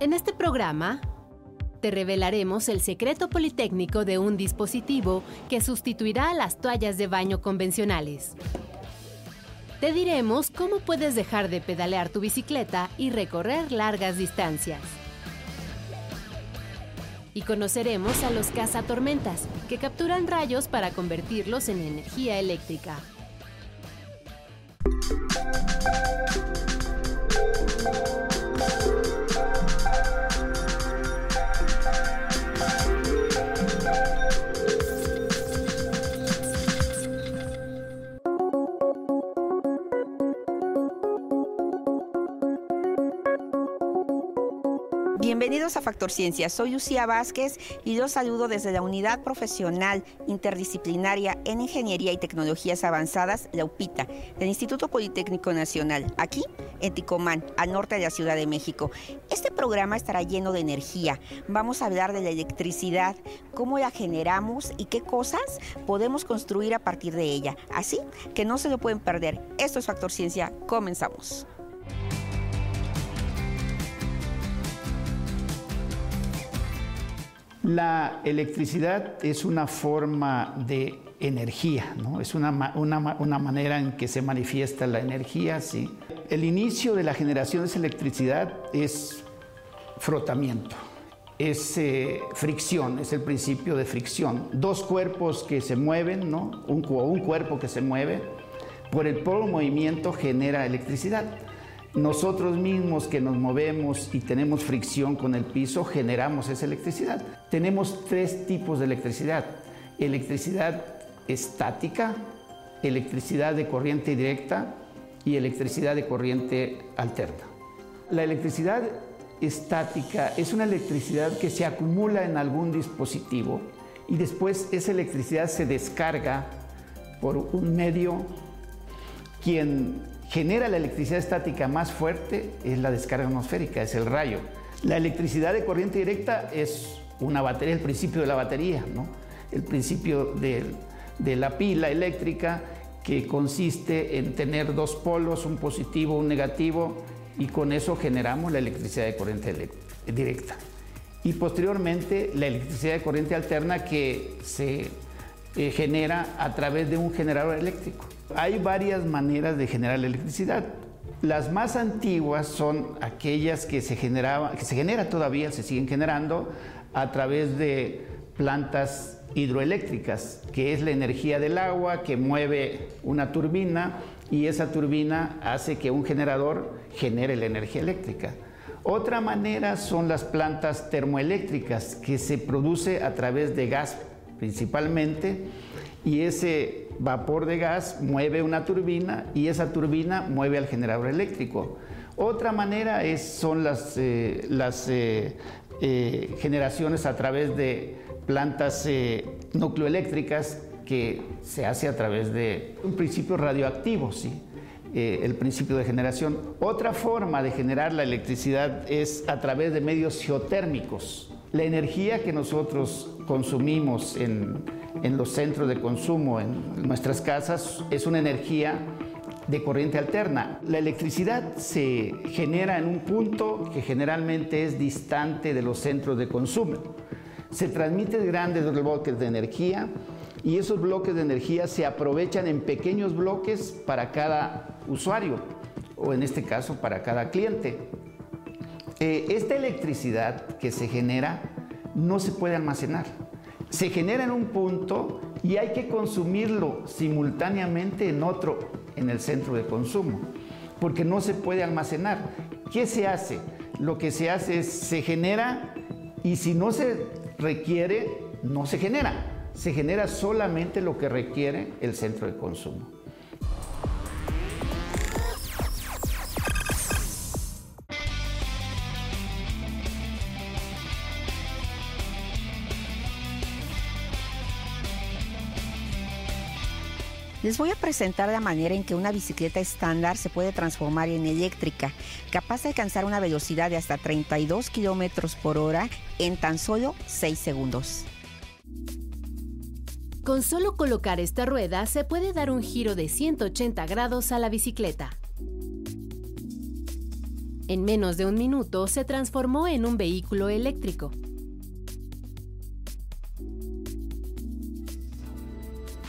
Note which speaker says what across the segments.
Speaker 1: En este programa te revelaremos el secreto politécnico de un dispositivo que sustituirá a las toallas de baño convencionales. Te diremos cómo puedes dejar de pedalear tu bicicleta y recorrer largas distancias. Y conoceremos a los cazatormentas, que capturan rayos para convertirlos en energía eléctrica.
Speaker 2: Ciencia. Soy Lucía Vázquez y los saludo desde la Unidad Profesional Interdisciplinaria en Ingeniería y Tecnologías Avanzadas, la UPITA, del Instituto Politécnico Nacional, aquí en Ticomán, al norte de la Ciudad de México. Este programa estará lleno de energía. Vamos a hablar de la electricidad, cómo la generamos y qué cosas podemos construir a partir de ella. Así que no se lo pueden perder. Esto es Factor Ciencia. Comenzamos.
Speaker 3: La electricidad es una forma de energía, ¿no? es una, una, manera en que se manifiesta la energía. ¿sí? El inicio de la generación de esa electricidad es frotamiento, es eh, fricción, es el principio de fricción. Dos cuerpos que se mueven, ¿no? un, cuerpo que se mueve, por el puro movimiento genera electricidad. Nosotros mismos que nos movemos y tenemos fricción con el piso, generamos esa electricidad. Tenemos tres tipos de electricidad. Electricidad estática, electricidad de corriente directa y electricidad de corriente alterna. La electricidad estática es una electricidad que se acumula en algún dispositivo y después esa electricidad se descarga por un medio quien genera la electricidad estática más fuerte es la descarga atmosférica, es el rayo. La electricidad de corriente directa es una batería, el principio de la batería, ¿no? el principio de, la pila eléctrica que consiste en tener dos polos, un positivo, un negativo, y con eso generamos la electricidad de corriente directa. Y posteriormente la electricidad de corriente alterna que se eh, genera a través de un generador eléctrico. Hay varias maneras de generar electricidad. Las más antiguas son aquellas que se generaban, que se genera todavía, se siguen generando a través de plantas hidroeléctricas, que es la energía del agua que mueve una turbina y esa turbina hace que un generador genere la energía eléctrica. Otra manera son las plantas termoeléctricas que se produce a través de gas principalmente y ese vapor de gas mueve una turbina y esa turbina mueve al generador eléctrico. Otra manera es, son las, eh, eh, eh, generaciones a través de plantas nucleoeléctricas que se hace a través de un principio radioactivo, ¿sí? el principio de generación. Otra forma de generar la electricidad es a través de medios geotérmicos. La energía que nosotros consumimos en, en los centros de consumo, en nuestras casas, es una energía de corriente alterna. La electricidad se genera en un punto que generalmente es distante de los centros de consumo. Se transmiten grandes bloques de energía y esos bloques de energía se aprovechan en pequeños bloques para cada usuario o en este caso para cada cliente. Eh, esta electricidad que se genera no se puede almacenar se genera en un punto y hay que consumirlo simultáneamente en otro, en el centro de consumo, porque no se puede almacenar. ¿Qué se hace? Lo que se hace es, se genera y si no se requiere, no se genera. Se genera solamente lo que requiere el centro de consumo.
Speaker 2: Les voy a presentar la manera en que una bicicleta estándar se puede transformar en eléctrica, capaz de alcanzar una velocidad de hasta 32 kilómetros por hora en tan solo 6 segundos.
Speaker 1: Con solo colocar esta rueda se puede dar un giro de 180 grados a la bicicleta. En menos de un minuto se transformó en un vehículo eléctrico.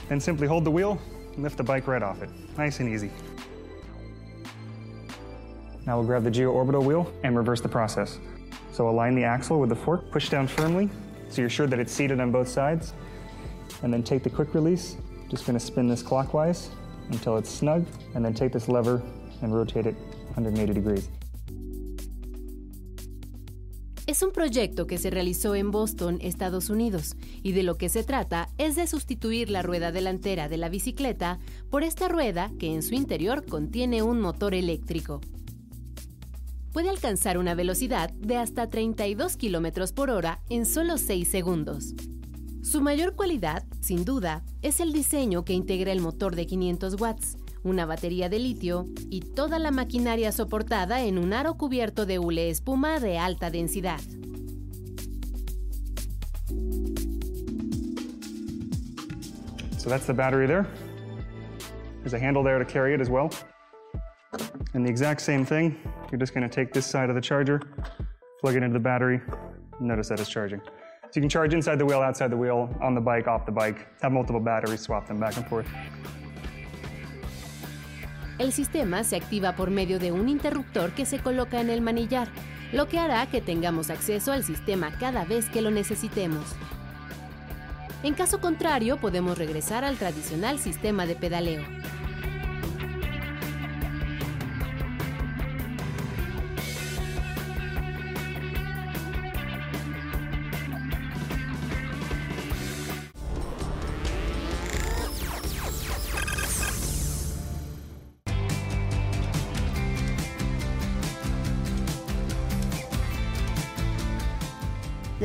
Speaker 4: And simply hold the wheel lift the bike right off it. Nice and easy. Now we'll grab the geo-orbital wheel and reverse the process. So align the axle with the fork, push down firmly so you're sure that it's seated on both sides. And then take the quick release. Just gonna spin this clockwise until it's snug, and then take this lever and rotate it 180 degrees.
Speaker 1: Es un proyecto que se realizó en Boston, Estados Unidos, y de lo que se trata es de sustituir la rueda delantera de la bicicleta por esta rueda que en su interior contiene un motor eléctrico. Puede alcanzar una velocidad de hasta 32 km por hora en solo 6 segundos. Su mayor cualidad, sin duda, es el diseño que integra el motor de 500 watts, una batería de litio y toda la maquinaria soportada en un aro cubierto de hule espuma de alta densidad.
Speaker 4: So that's the battery there. There's a handle there to carry it as well. And the exact same thing, you're just gonna take this side of the charger, plug it into the battery, notice that it's charging. So you can charge inside the wheel, outside the wheel, on the bike, off the bike, have multiple batteries, swap them back and forth.
Speaker 1: El sistema se activa por medio de un interruptor que se coloca en el manillar, lo que hará que tengamos acceso al sistema cada vez que lo necesitemos. En caso contrario, podemos regresar al tradicional sistema de pedaleo.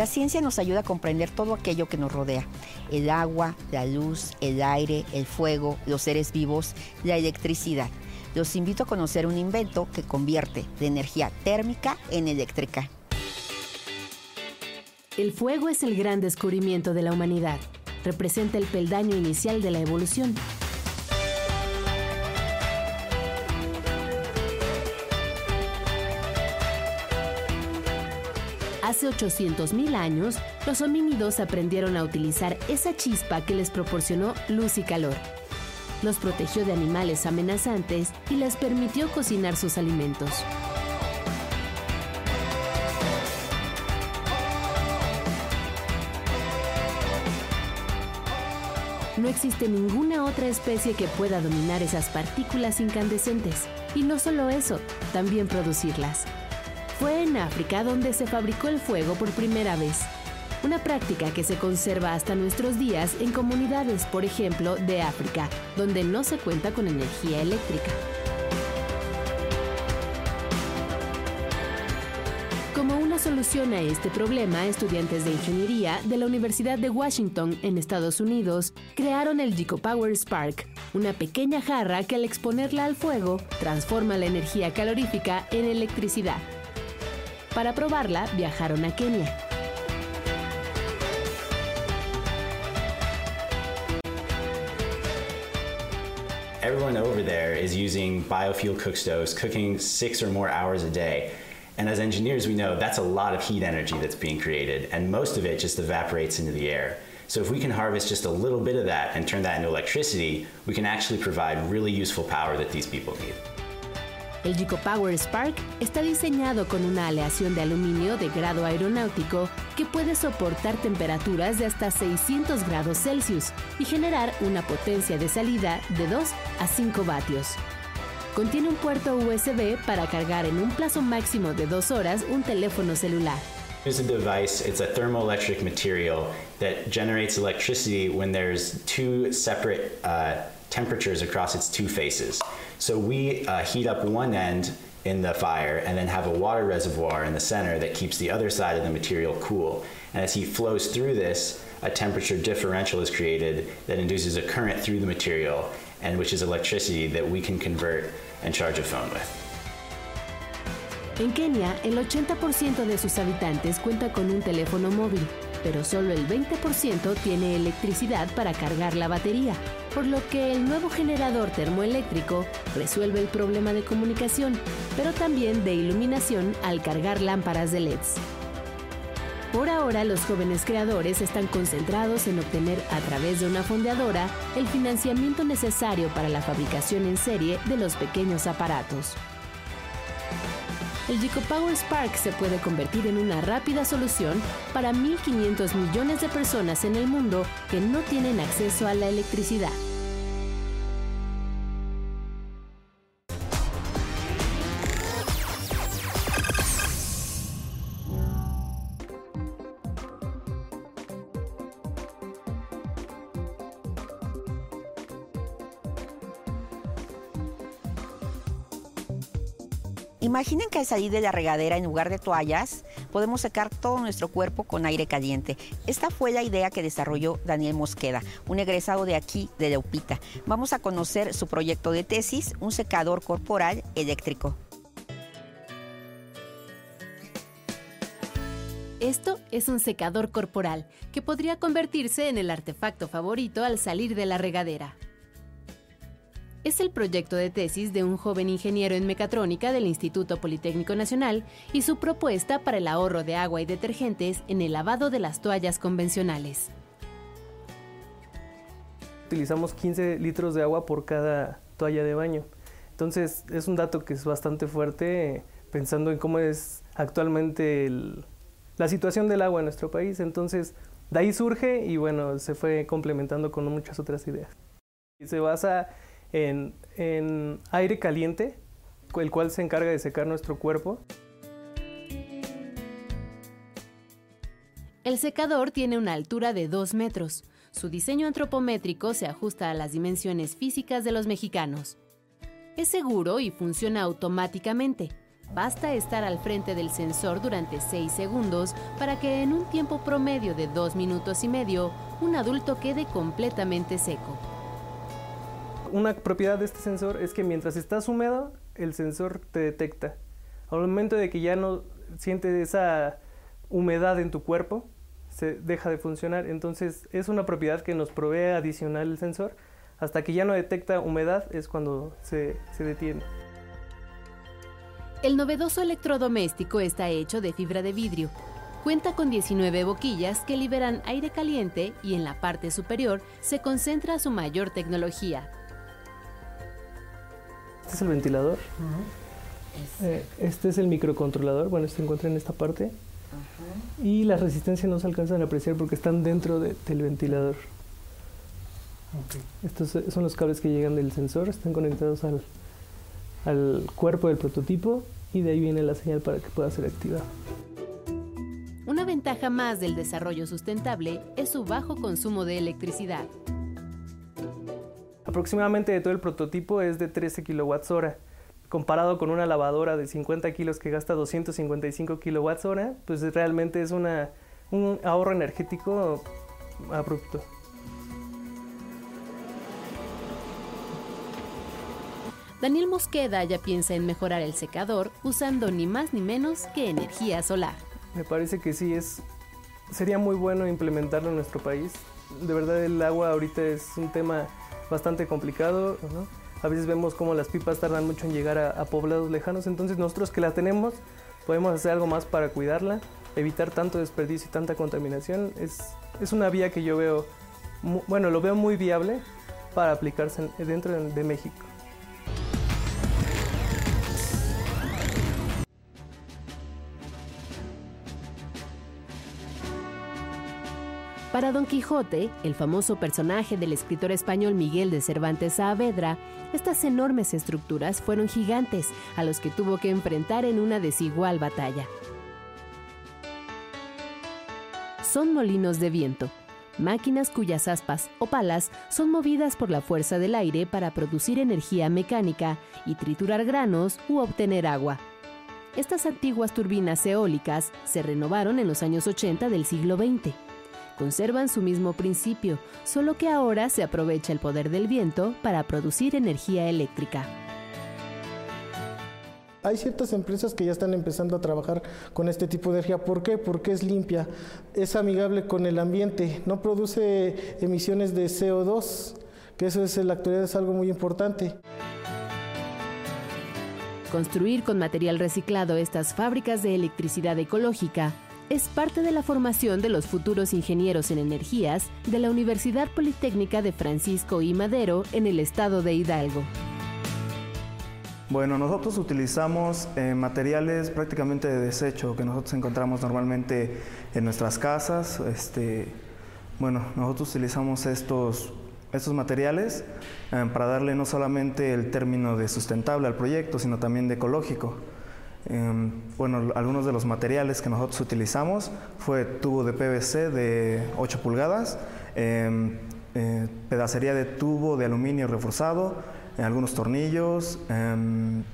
Speaker 2: La ciencia nos ayuda a comprender todo aquello que nos rodea. El agua, la luz, el aire, el fuego, los seres vivos, la electricidad. Los invito a conocer un invento que convierte de energía térmica en eléctrica.
Speaker 1: El fuego es el gran descubrimiento de la humanidad. Representa el peldaño inicial de la evolución. Hace 800.000 años, los homínidos aprendieron a utilizar esa chispa que les proporcionó luz y calor. Los protegió de animales amenazantes y les permitió cocinar sus alimentos. No existe ninguna otra especie que pueda dominar esas partículas incandescentes. Y no solo eso, también producirlas. Fue en África donde se fabricó el fuego por primera vez. Una práctica que se conserva hasta nuestros días en comunidades, por ejemplo, de África, donde no se cuenta con energía eléctrica. Como una solución a este problema, estudiantes de ingeniería de la Universidad de Washington en Estados Unidos crearon el Power Spark, una pequeña jarra que al exponerla al fuego transforma la energía calorífica en electricidad. Para probarla, viajaron a Kenia.
Speaker 5: Everyone over there is using biofuel cook stoves, cooking six or more hours a day. And as engineers, we know that's a lot of heat energy that's being created, and most of it just evaporates into the air. So if we can harvest just a little bit of that and turn that into electricity, we can actually provide really useful power that these people need.
Speaker 1: El Power Spark está diseñado con una aleación de aluminio de grado aeronáutico que puede soportar temperaturas de hasta 600 grados Celsius y generar una potencia de salida de 2 a 5 vatios. Contiene un puerto USB para cargar en un plazo máximo de 2 horas un teléfono celular.
Speaker 5: A device, it's a thermoelectric material that generates electricity when there's two separate uh, temperatures across its two faces. So we uh, heat up one end in the fire and then have a water reservoir in the center that keeps the other side of the material cool. And as heat flows through this, a temperature differential is created that induces a current through the material, and which is electricity that we can convert and charge a phone with.
Speaker 1: En Kenia, el 80% de sus habitantes cuenta con un teléfono móvil. pero solo el 20% tiene electricidad para cargar la batería, por lo que el nuevo generador termoeléctrico resuelve el problema de comunicación, pero también de iluminación al cargar lámparas de LEDs. Por ahora, los jóvenes creadores están concentrados en obtener a través de una fondeadora el financiamiento necesario para la fabricación en serie de los pequeños aparatos. El Power Spark se puede convertir en una rápida solución para 1.500 millones de personas en el mundo que no tienen acceso a la electricidad.
Speaker 2: Imaginen que al salir de la regadera en lugar de toallas, podemos secar todo nuestro cuerpo con aire caliente. Esta fue la idea que desarrolló Daniel Mosqueda, un egresado de aquí, de Leupita. Vamos a conocer su proyecto de tesis, un secador corporal eléctrico.
Speaker 1: Esto es un secador corporal que podría convertirse en el artefacto favorito al salir de la regadera es el proyecto de tesis de un joven ingeniero en mecatrónica del Instituto Politécnico Nacional y su propuesta para el ahorro de agua y detergentes en el lavado de las toallas convencionales.
Speaker 6: Utilizamos 15 litros de agua por cada toalla de baño. Entonces es un dato que es bastante fuerte pensando en cómo es actualmente la situación del agua en nuestro país. Entonces de ahí surge y bueno, se fue complementando con muchas otras ideas. Y se basa en, aire caliente, el cual se encarga de secar nuestro cuerpo.
Speaker 1: El secador tiene una altura de 2 metros. Su diseño antropométrico se ajusta a las dimensiones físicas de los mexicanos. Es seguro y funciona automáticamente. Basta estar al frente del sensor durante 6 segundos para que en un tiempo promedio de 2 minutos y medio un adulto quede completamente seco
Speaker 6: una propiedad de este sensor es que mientras estás húmedo, el sensor te detecta. Al momento de que ya no sientes esa humedad en tu cuerpo, se deja de funcionar. Entonces es una propiedad que nos provee adicional el sensor. Hasta que ya no detecta humedad es cuando se, se detiene.
Speaker 1: El novedoso electrodoméstico está hecho de fibra de vidrio. Cuenta con 19 boquillas que liberan aire caliente y en la parte superior se concentra su mayor tecnología,
Speaker 6: este es el ventilador. Eh, este es el microcontrolador. Bueno, se encuentra en esta parte. Y las resistencias no se alcanzan a apreciar porque están dentro del ventilador. Estos son los cables que llegan del sensor, están conectados al, al cuerpo del prototipo y de ahí viene la señal para que pueda ser activado.
Speaker 1: Una ventaja más del desarrollo sustentable es su bajo consumo de electricidad.
Speaker 6: Aproximadamente de todo el prototipo es de 13 kilowatts hora. Comparado con una lavadora de 50 kilos que gasta 255 kilowatts hora, pues realmente es una, un ahorro energético abrupto.
Speaker 1: Daniel Mosqueda ya piensa en mejorar el secador usando ni más ni menos que energía solar.
Speaker 6: Me parece que sí, es, sería muy bueno implementarlo en nuestro país. De verdad el agua ahorita es un tema bastante complicado. A veces vemos como las pipas tardan mucho en llegar a, poblados lejanos, entonces nosotros que la tenemos podemos hacer algo más para cuidarla, evitar tanto desperdicio y tanta contaminación. Es, es una vía que yo veo, bueno, lo veo muy viable para aplicarse dentro de México.
Speaker 1: Para Don Quijote, el famoso personaje del escritor español Miguel de Cervantes Saavedra, estas enormes estructuras fueron gigantes a los que tuvo que enfrentar en una desigual batalla. Son molinos de viento, máquinas cuyas aspas o palas son movidas por la fuerza del aire para producir energía mecánica y triturar granos u obtener agua. Estas antiguas turbinas eólicas se renovaron en los años 80 del siglo XX conservan su mismo principio, solo que ahora se aprovecha el poder del viento para producir energía eléctrica.
Speaker 7: Hay ciertas empresas que ya están empezando a trabajar con este tipo de energía. ¿Por qué? Porque es limpia, es amigable con el ambiente, no produce emisiones de CO2, que eso es en la actualidad es algo muy importante.
Speaker 1: Construir con material reciclado estas fábricas de electricidad ecológica es parte de la formación de los futuros ingenieros en energías de la Universidad Politécnica de Francisco I. Madero en el estado de Hidalgo.
Speaker 8: Bueno, nosotros utilizamos eh, materiales prácticamente de desecho que nosotros encontramos normalmente en nuestras casas. Este, bueno, nosotros utilizamos estos, estos materiales eh, para darle no solamente el término de sustentable al proyecto, sino también de ecológico. Em, bueno, algunos de los materiales que nosotros utilizamos fue tubo de PVC de 8 pulgadas, em, eh, pedacería de tubo de aluminio reforzado, eh, algunos tornillos, em,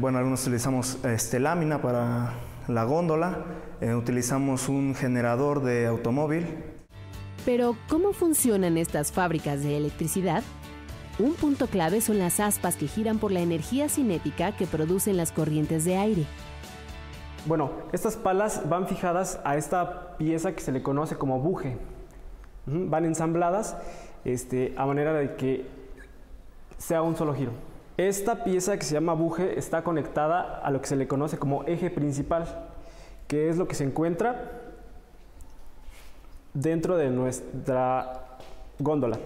Speaker 8: bueno, algunos utilizamos este, lámina para la góndola, eh, utilizamos un generador de automóvil.
Speaker 1: Pero, ¿cómo funcionan estas fábricas de electricidad? Un punto clave son las aspas que giran por la energía cinética que producen las corrientes de aire.
Speaker 9: Bueno, estas palas van fijadas a esta pieza que se le conoce como buje. Van ensambladas este, a manera de que sea un solo giro. Esta pieza que se llama buje está conectada a lo que se le conoce como eje principal, que es lo que se encuentra dentro de nuestra góndola.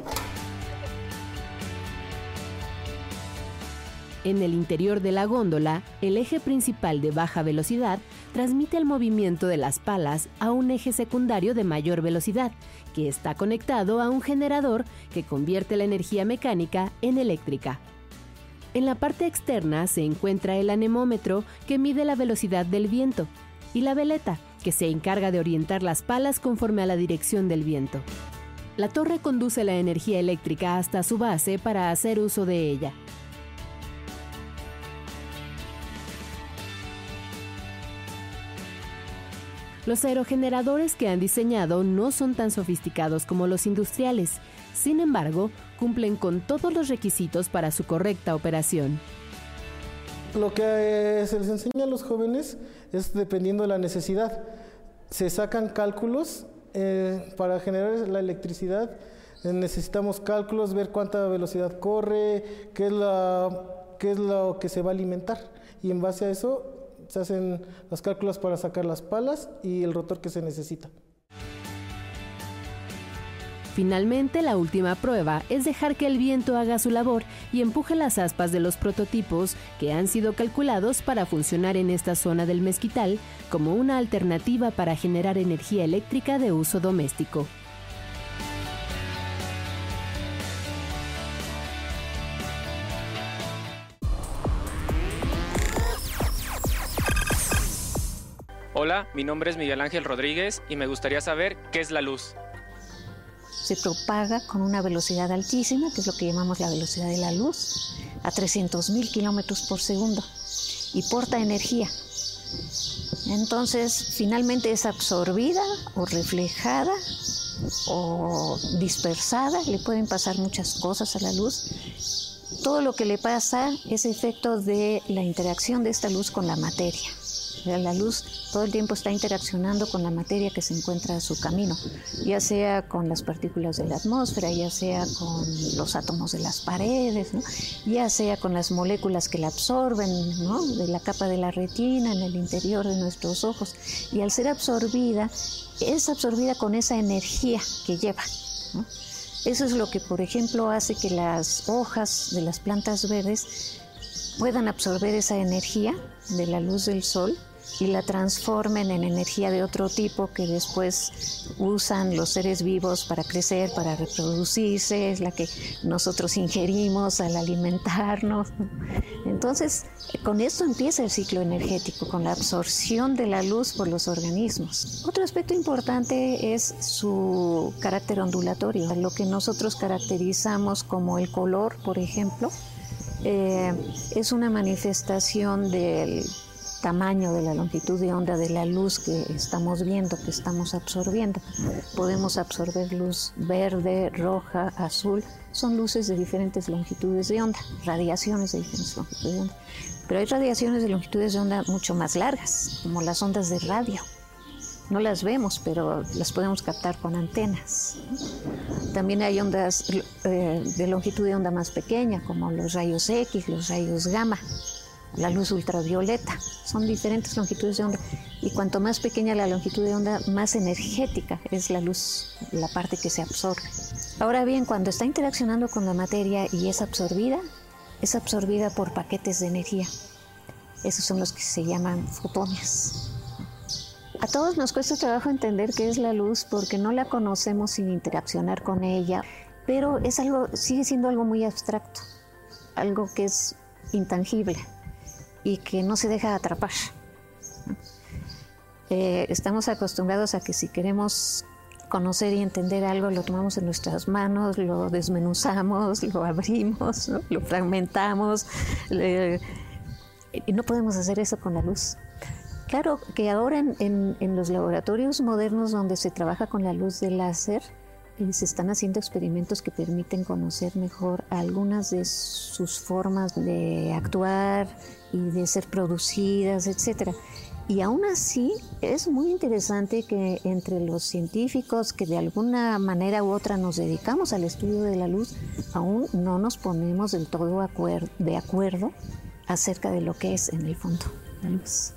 Speaker 1: En el interior de la góndola, el eje principal de baja velocidad transmite el movimiento de las palas a un eje secundario de mayor velocidad, que está conectado a un generador que convierte la energía mecánica en eléctrica. En la parte externa se encuentra el anemómetro que mide la velocidad del viento y la veleta que se encarga de orientar las palas conforme a la dirección del viento. La torre conduce la energía eléctrica hasta su base para hacer uso de ella. Los aerogeneradores que han diseñado no son tan sofisticados como los industriales, sin embargo, cumplen con todos los requisitos para su correcta operación.
Speaker 7: Lo que eh, se les enseña a los jóvenes es dependiendo de la necesidad. Se sacan cálculos eh, para generar la electricidad. Eh, necesitamos cálculos, ver cuánta velocidad corre, qué es, qué es lo que se va a alimentar. Y en base a eso se hacen los cálculos para sacar las palas y el rotor que se necesita.
Speaker 1: Finalmente, la última prueba es dejar que el viento haga su labor y empuje las aspas de los prototipos que han sido calculados para funcionar en esta zona del mezquital como una alternativa para generar energía eléctrica de uso doméstico.
Speaker 10: Mi nombre es Miguel Ángel Rodríguez y me gustaría saber qué es la luz.
Speaker 11: Se propaga con una velocidad altísima, que es lo que llamamos la velocidad de la luz, a 300.000 kilómetros por segundo y porta energía. Entonces, finalmente es absorbida o reflejada o dispersada, le pueden pasar muchas cosas a la luz. Todo lo que le pasa es efecto de la interacción de esta luz con la materia. La luz todo el tiempo está interaccionando con la materia que se encuentra a su camino, ya sea con las partículas de la atmósfera, ya sea con los átomos de las paredes, ya sea con las moléculas que la absorben de la capa de la retina en el interior de nuestros ojos. Y al ser absorbida, es absorbida con esa energía que lleva. Eso es lo que, por ejemplo, hace que las hojas de las plantas verdes puedan absorber esa energía de la luz del sol y la transformen en energía de otro tipo que después usan los seres vivos para crecer, para reproducirse, es la que nosotros ingerimos al alimentarnos. Entonces, con esto empieza el ciclo energético, con la absorción de la luz por los organismos. Otro aspecto importante es su carácter ondulatorio, lo que nosotros caracterizamos como el color, por ejemplo, eh, es una manifestación del tamaño de la longitud de onda de la luz que estamos viendo, que estamos absorbiendo. Podemos absorber luz verde, roja, azul. Son luces de diferentes longitudes de onda, radiaciones de diferentes longitudes de onda. Pero hay radiaciones de longitudes de onda mucho más largas, como las ondas de radio. No las vemos, pero las podemos captar con antenas. También hay ondas eh, de longitud de onda más pequeña, como los rayos X, los rayos gamma la luz ultravioleta. Son diferentes longitudes de onda y cuanto más pequeña la longitud de onda, más energética es la luz, la parte que se absorbe. Ahora bien, cuando está interaccionando con la materia y es absorbida, es absorbida por paquetes de energía. Esos son los que se llaman fotones. A todos nos cuesta trabajo entender qué es la luz porque no la conocemos sin interaccionar con ella, pero es algo, sigue siendo algo muy abstracto, algo que es intangible y que no se deja atrapar. Eh, estamos acostumbrados a que si queremos conocer y entender algo, lo tomamos en nuestras manos, lo desmenuzamos, lo abrimos, lo fragmentamos, y no podemos hacer eso con la luz. Claro que ahora en, los laboratorios modernos donde se trabaja con la luz de láser, se están haciendo experimentos que permiten conocer mejor algunas de sus formas de actuar y de ser producidas, etc. Y aún así es muy interesante que entre los científicos que de alguna manera u otra nos dedicamos al estudio de la luz, aún no nos ponemos del todo de acuerdo acerca de lo que es en el fondo la luz.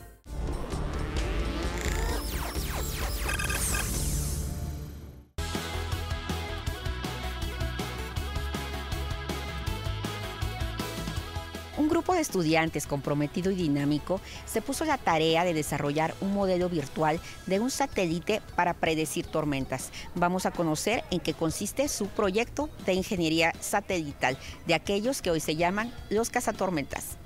Speaker 2: Estudiantes comprometido y dinámico se puso la tarea de desarrollar un modelo virtual de un satélite para predecir tormentas. Vamos a conocer en qué consiste su proyecto de ingeniería satelital, de aquellos que hoy se llaman los cazatormentas.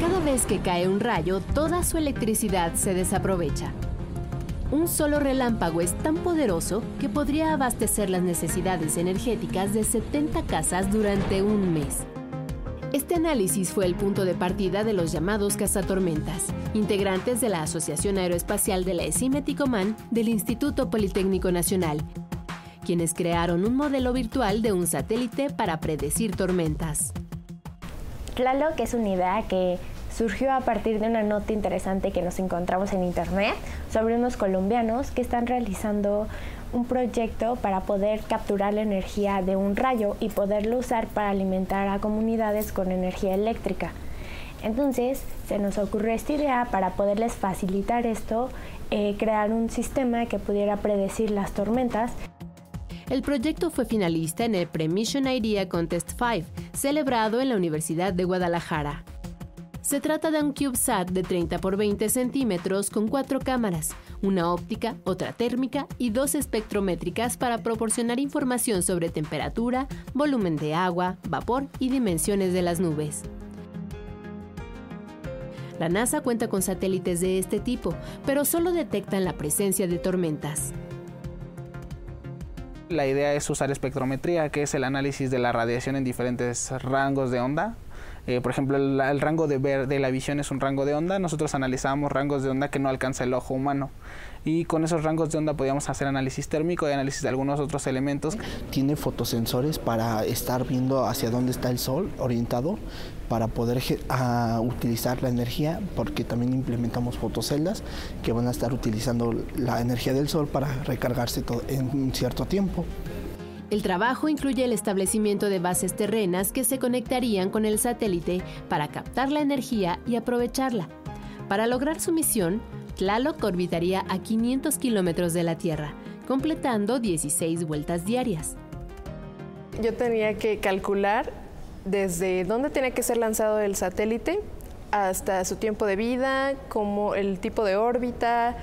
Speaker 1: Cada vez que cae un rayo, toda su electricidad se desaprovecha un solo relámpago es tan poderoso que podría abastecer las necesidades energéticas de 70 casas durante un mes. Este análisis fue el punto de partida de los llamados cazatormentas, integrantes de la Asociación Aeroespacial de la ESIME del Instituto Politécnico Nacional, quienes crearon un modelo virtual de un satélite para predecir tormentas.
Speaker 12: Que es una idea que surgió a partir de una nota interesante que nos encontramos en internet sobre unos colombianos que están realizando un proyecto para poder capturar la energía de un rayo y poderlo usar para alimentar a comunidades con energía eléctrica. Entonces se nos ocurrió esta idea para poderles facilitar esto, eh, crear un sistema que pudiera predecir las tormentas.
Speaker 1: El proyecto fue finalista en el Premission Idea Contest 5, celebrado en la Universidad de Guadalajara. Se trata de un CubeSat de 30 por 20 centímetros con cuatro cámaras, una óptica, otra térmica y dos espectrométricas para proporcionar información sobre temperatura, volumen de agua, vapor y dimensiones de las nubes. La NASA cuenta con satélites de este tipo, pero solo detectan la presencia de tormentas.
Speaker 13: La idea es usar espectrometría, que es el análisis de la radiación en diferentes rangos de onda, eh, por ejemplo, el, rango de, ver, de la visión es un rango de onda. Nosotros analizábamos rangos de onda que no alcanza el ojo humano. Y con esos rangos de onda podíamos hacer análisis térmico y análisis de algunos otros elementos.
Speaker 14: Tiene fotosensores para estar viendo hacia dónde está el sol orientado para poder utilizar la energía, porque también implementamos fotoceldas que van a estar utilizando la energía del sol para recargarse en un cierto tiempo.
Speaker 1: El trabajo incluye el establecimiento de bases terrenas que se conectarían con el satélite para captar la energía y aprovecharla. Para lograr su misión, Tlaloc orbitaría a 500 kilómetros de la Tierra, completando 16 vueltas diarias.
Speaker 15: Yo tenía que calcular desde dónde tenía que ser lanzado el satélite hasta su tiempo de vida, como el tipo de órbita,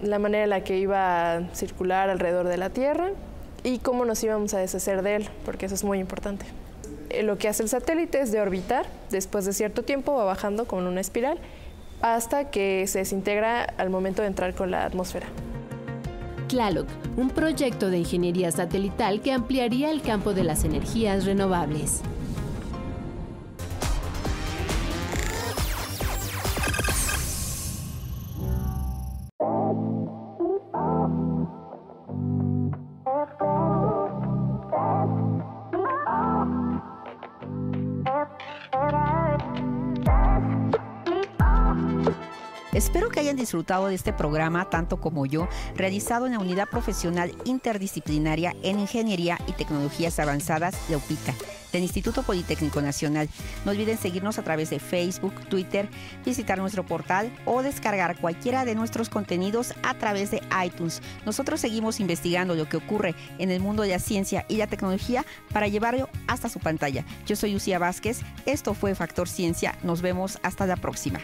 Speaker 15: la manera en la que iba a circular alrededor de la Tierra y cómo nos íbamos a deshacer de él, porque eso es muy importante. Eh, lo que hace el satélite es de orbitar, después de cierto tiempo va bajando con una espiral hasta que se desintegra al momento de entrar con la atmósfera.
Speaker 1: Tlaloc, un proyecto de ingeniería satelital que ampliaría el campo de las energías renovables.
Speaker 2: Disfrutado de este programa tanto como yo, realizado en la Unidad Profesional Interdisciplinaria en Ingeniería y Tecnologías Avanzadas de UPITA del Instituto Politécnico Nacional. No olviden seguirnos a través de Facebook, Twitter, visitar nuestro portal o descargar cualquiera de nuestros contenidos a través de iTunes. Nosotros seguimos investigando lo que ocurre en el mundo de la ciencia y la tecnología para llevarlo hasta su pantalla. Yo soy Lucía Vázquez, esto fue Factor Ciencia, nos vemos hasta la próxima.